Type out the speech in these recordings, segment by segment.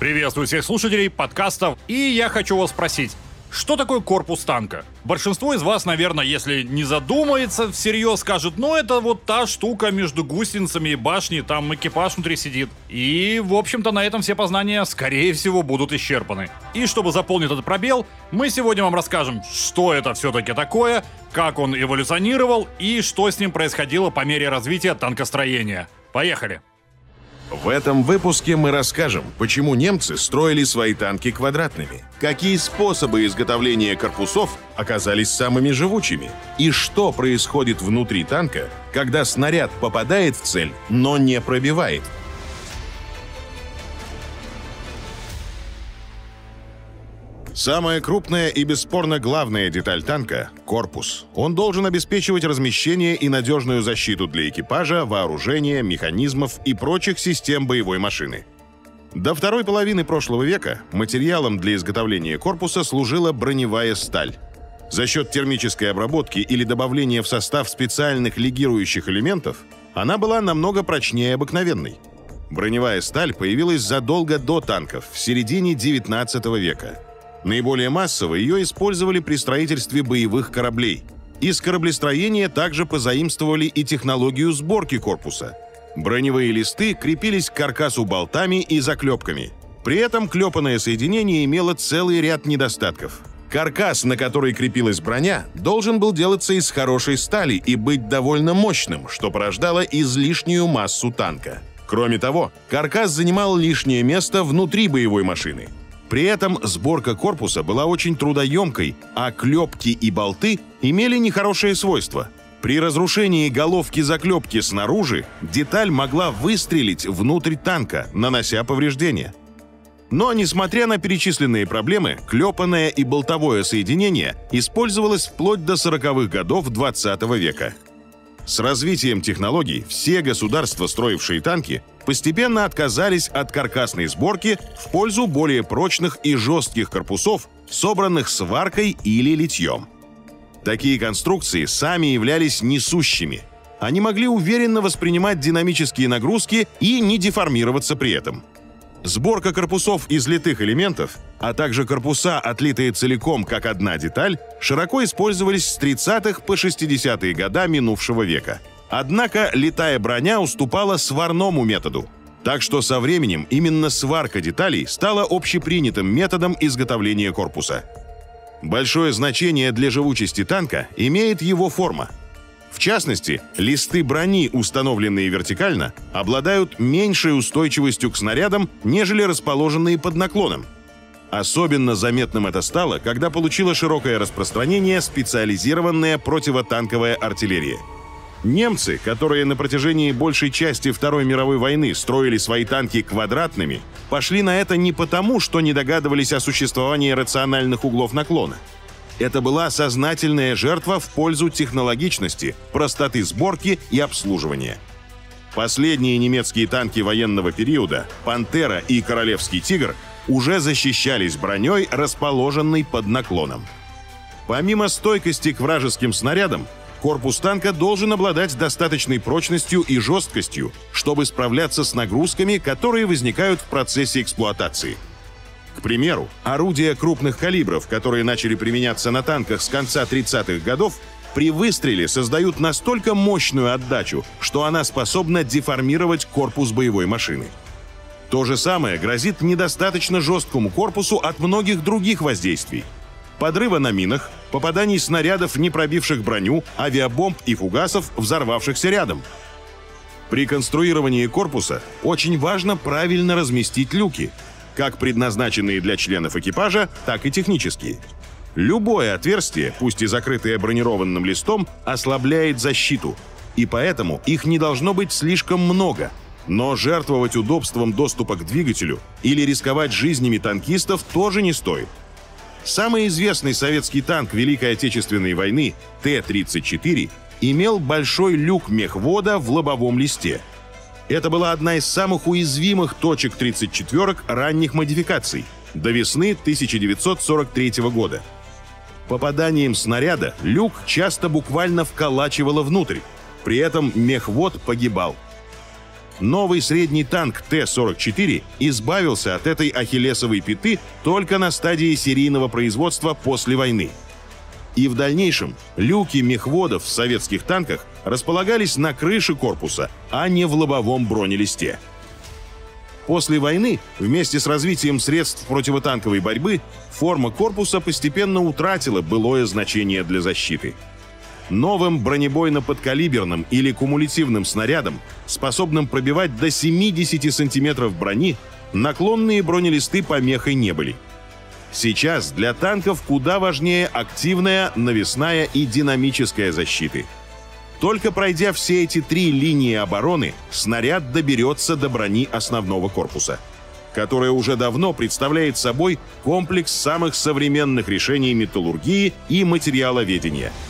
Приветствую всех слушателей подкастов, и я хочу вас спросить, что такое корпус танка? Большинство из вас, наверное, если не задумается, всерьез скажет, ну это вот та штука между гусеницами и башней, там экипаж внутри сидит. И, в общем-то, на этом все познания, скорее всего, будут исчерпаны. И чтобы заполнить этот пробел, мы сегодня вам расскажем, что это все-таки такое, как он эволюционировал и что с ним происходило по мере развития танкостроения. Поехали! В этом выпуске мы расскажем, почему немцы строили свои танки квадратными, какие способы изготовления корпусов оказались самыми живучими, и что происходит внутри танка, когда снаряд попадает в цель, но не пробивает – Самая крупная и бесспорно главная деталь танка — корпус. Он должен обеспечивать размещение и надежную защиту для экипажа, вооружения, механизмов и прочих систем боевой машины. До второй половины прошлого века материалом для изготовления корпуса служила броневая сталь. За счет термической обработки или добавления в состав специальных легирующих элементов она была намного прочнее обыкновенной. Броневая сталь появилась задолго до танков, в середине 19 века – Наиболее массово ее использовали при строительстве боевых кораблей. Из кораблестроения также позаимствовали и технологию сборки корпуса. Броневые листы крепились к каркасу болтами и заклепками. При этом клепанное соединение имело целый ряд недостатков. Каркас, на который крепилась броня, должен был делаться из хорошей стали и быть довольно мощным, что порождало излишнюю массу танка. Кроме того, каркас занимал лишнее место внутри боевой машины – при этом сборка корпуса была очень трудоемкой, а клепки и болты имели нехорошее свойство. При разрушении головки заклепки снаружи деталь могла выстрелить внутрь танка, нанося повреждения. Но, несмотря на перечисленные проблемы, клепанное и болтовое соединение использовалось вплоть до 40-х годов 20 века – с развитием технологий все государства, строившие танки, постепенно отказались от каркасной сборки в пользу более прочных и жестких корпусов, собранных сваркой или литьем. Такие конструкции сами являлись несущими. Они могли уверенно воспринимать динамические нагрузки и не деформироваться при этом – Сборка корпусов из литых элементов, а также корпуса, отлитые целиком как одна деталь, широко использовались с 30-х по 60-е года минувшего века. Однако литая броня уступала сварному методу. Так что со временем именно сварка деталей стала общепринятым методом изготовления корпуса. Большое значение для живучести танка имеет его форма – в частности, листы брони, установленные вертикально, обладают меньшей устойчивостью к снарядам, нежели расположенные под наклоном. Особенно заметным это стало, когда получила широкое распространение специализированная противотанковая артиллерия. Немцы, которые на протяжении большей части Второй мировой войны строили свои танки квадратными, пошли на это не потому, что не догадывались о существовании рациональных углов наклона – это была сознательная жертва в пользу технологичности, простоты сборки и обслуживания. Последние немецкие танки военного периода «Пантера» и «Королевский тигр» уже защищались броней, расположенной под наклоном. Помимо стойкости к вражеским снарядам, корпус танка должен обладать достаточной прочностью и жесткостью, чтобы справляться с нагрузками, которые возникают в процессе эксплуатации – к примеру, орудия крупных калибров, которые начали применяться на танках с конца 30-х годов, при выстреле создают настолько мощную отдачу, что она способна деформировать корпус боевой машины. То же самое грозит недостаточно жесткому корпусу от многих других воздействий. Подрыва на минах, попаданий снарядов, не пробивших броню, авиабомб и фугасов, взорвавшихся рядом. При конструировании корпуса очень важно правильно разместить люки – как предназначенные для членов экипажа, так и технические. Любое отверстие, пусть и закрытое бронированным листом, ослабляет защиту, и поэтому их не должно быть слишком много. Но жертвовать удобством доступа к двигателю или рисковать жизнями танкистов тоже не стоит. Самый известный советский танк Великой Отечественной войны Т-34 имел большой люк мехвода в лобовом листе – это была одна из самых уязвимых точек 34-ок ранних модификаций до весны 1943 года. Попаданием снаряда люк часто буквально вколачивало внутрь. При этом мехвод погибал. новый средний танк Т-44 избавился от этой ахиллесовой пяты только на стадии серийного производства после войны. И в дальнейшем люки мехводов в советских танках располагались на крыше корпуса, а не в лобовом бронелисте. После войны, вместе с развитием средств противотанковой борьбы, форма корпуса постепенно утратила былое значение для защиты – новым бронебойно-подкалиберным или кумулятивным снарядом, способным пробивать до 70 сантиметров брони, наклонные бронелисты помехой не были. Сейчас для танков куда важнее активная, навесная и динамическая защиты. Только пройдя все эти три линии обороны, снаряд доберется до брони основного корпуса, которая уже давно представляет собой комплекс самых современных решений металлургии и материаловедения –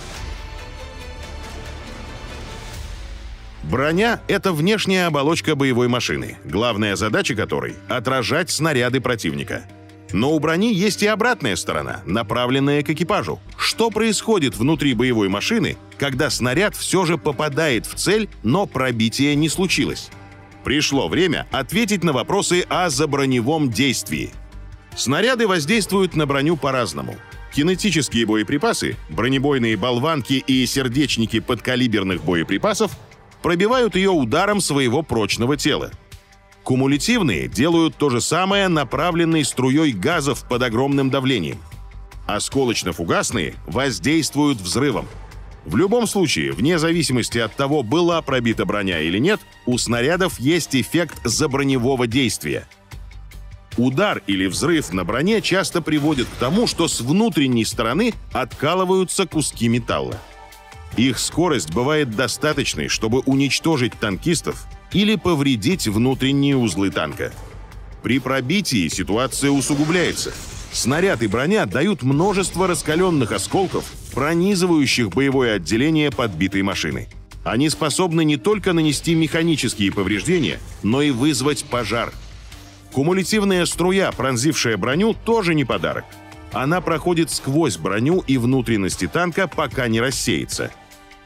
Броня — это внешняя оболочка боевой машины, главная задача которой — отражать снаряды противника. Но у брони есть и обратная сторона, направленная к экипажу. Что происходит внутри боевой машины, когда снаряд все же попадает в цель, но пробития не случилось? Пришло время ответить на вопросы о заброневом действии. Снаряды воздействуют на броню по-разному. Кинетические боеприпасы, бронебойные болванки и сердечники подкалиберных боеприпасов пробивают ее ударом своего прочного тела. Кумулятивные делают то же самое направленной струей газов под огромным давлением. Осколочно-фугасные воздействуют взрывом. В любом случае, вне зависимости от того, была пробита броня или нет, у снарядов есть эффект заброневого действия. Удар или взрыв на броне часто приводит к тому, что с внутренней стороны откалываются куски металла. Их скорость бывает достаточной, чтобы уничтожить танкистов или повредить внутренние узлы танка. При пробитии ситуация усугубляется. Снаряд и броня дают множество раскаленных осколков, пронизывающих боевое отделение подбитой машины. Они способны не только нанести механические повреждения, но и вызвать пожар. Кумулятивная струя, пронзившая броню, тоже не подарок. Она проходит сквозь броню и внутренности танка, пока не рассеется –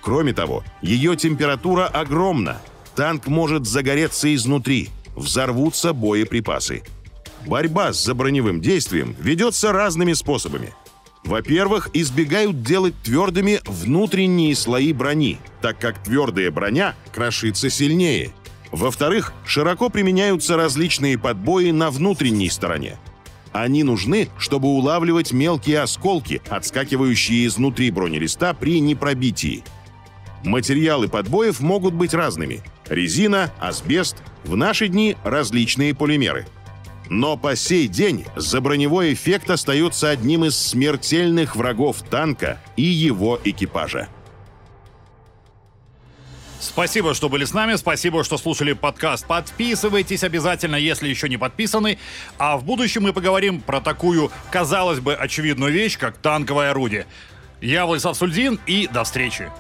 Кроме того, ее температура огромна. Танк может загореться изнутри, взорвутся боеприпасы. Борьба с заброневым действием ведется разными способами. Во-первых, избегают делать твердыми внутренние слои брони, так как твердая броня крошится сильнее. Во-вторых, широко применяются различные подбои на внутренней стороне. Они нужны, чтобы улавливать мелкие осколки, отскакивающие изнутри бронелиста при непробитии – Материалы подбоев могут быть разными. Резина, асбест, в наши дни различные полимеры. Но по сей день заброневой эффект остается одним из смертельных врагов танка и его экипажа. Спасибо, что были с нами, спасибо, что слушали подкаст. Подписывайтесь обязательно, если еще не подписаны. А в будущем мы поговорим про такую, казалось бы, очевидную вещь, как танковое орудие. Я Владислав Сульдин и до встречи.